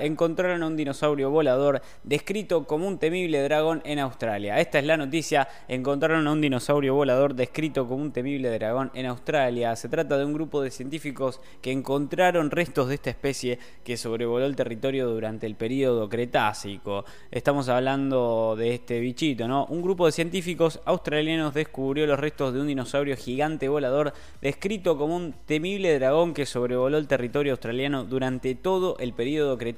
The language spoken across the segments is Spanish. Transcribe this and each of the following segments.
encontraron a un dinosaurio volador descrito como un temible dragón en Australia. Esta es la noticia, encontraron a un dinosaurio volador descrito como un temible dragón en Australia. Se trata de un grupo de científicos que encontraron restos de esta especie que sobrevoló el territorio durante el período Cretácico. Estamos hablando de este bichito, ¿no? Un grupo de científicos australianos descubrió los restos de un dinosaurio gigante volador descrito como un temible dragón que sobrevoló el territorio australiano durante todo el período Cretácico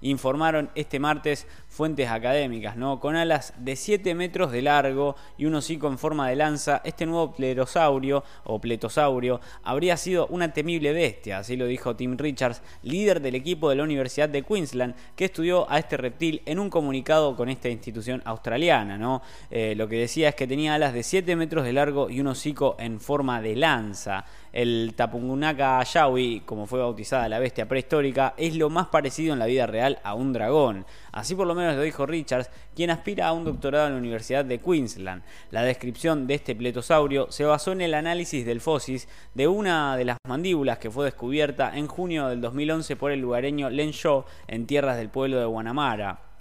informaron este martes fuentes académicas, ¿no? Con alas de 7 metros de largo y un hocico en forma de lanza, este nuevo plerosaurio o pletosaurio habría sido una temible bestia, así lo dijo Tim Richards, líder del equipo de la Universidad de Queensland, que estudió a este reptil en un comunicado con esta institución australiana, ¿no? Eh, lo que decía es que tenía alas de 7 metros de largo y un hocico en forma de lanza. El Tapungunaka Yawi, como fue bautizada la bestia prehistórica, es lo más parecido en la vida real a un dragón. Así por lo menos lo dijo Richards, quien aspira a un doctorado en la Universidad de Queensland. La descripción de este pletosaurio se basó en el análisis del fósil de una de las mandíbulas que fue descubierta en junio del 2011 por el lugareño Len Shaw en tierras del pueblo de Guanamara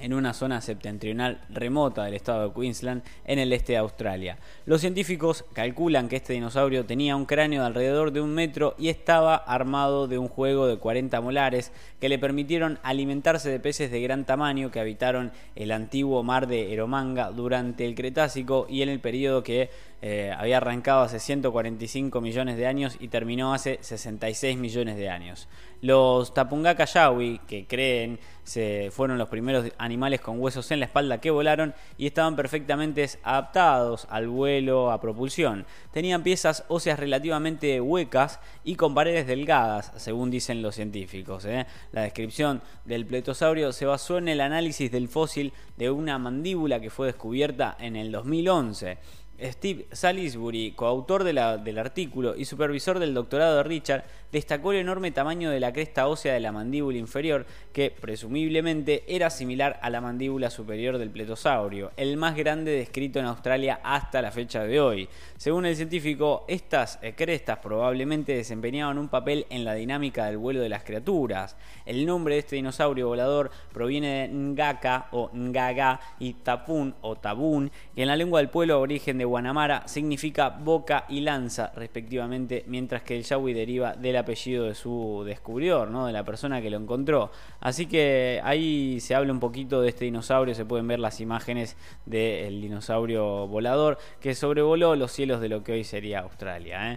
en una zona septentrional remota del estado de Queensland en el este de Australia. Los científicos calculan que este dinosaurio tenía un cráneo de alrededor de un metro y estaba armado de un juego de 40 molares que le permitieron alimentarse de peces de gran tamaño que habitaron el antiguo mar de Eromanga durante el Cretácico y en el periodo que eh, había arrancado hace 145 millones de años y terminó hace 66 millones de años. Los Tapungaka Yawi, que creen se fueron los primeros animales con huesos en la espalda que volaron y estaban perfectamente adaptados al vuelo a propulsión. Tenían piezas óseas relativamente huecas y con paredes delgadas, según dicen los científicos. ¿eh? La descripción del pletosaurio se basó en el análisis del fósil de una mandíbula que fue descubierta en el 2011. Steve Salisbury, coautor del artículo y supervisor del doctorado de Richard, destacó el enorme tamaño de la cresta ósea de la mandíbula inferior, que presumiblemente era similar a la mandíbula superior del pletosaurio, el más grande descrito en Australia hasta la fecha de hoy. Según el científico, estas eh, crestas probablemente desempeñaban un papel en la dinámica del vuelo de las criaturas. El nombre de este dinosaurio volador proviene de Ngaka o Ngaga y Tapun o Tabun, que en la lengua del pueblo origen de Guanamara significa boca y lanza, respectivamente, mientras que el yawi deriva del apellido de su descubridor, ¿no? de la persona que lo encontró. Así que ahí se habla un poquito de este dinosaurio, se pueden ver las imágenes del dinosaurio volador que sobrevoló los cielos de lo que hoy sería Australia. ¿eh?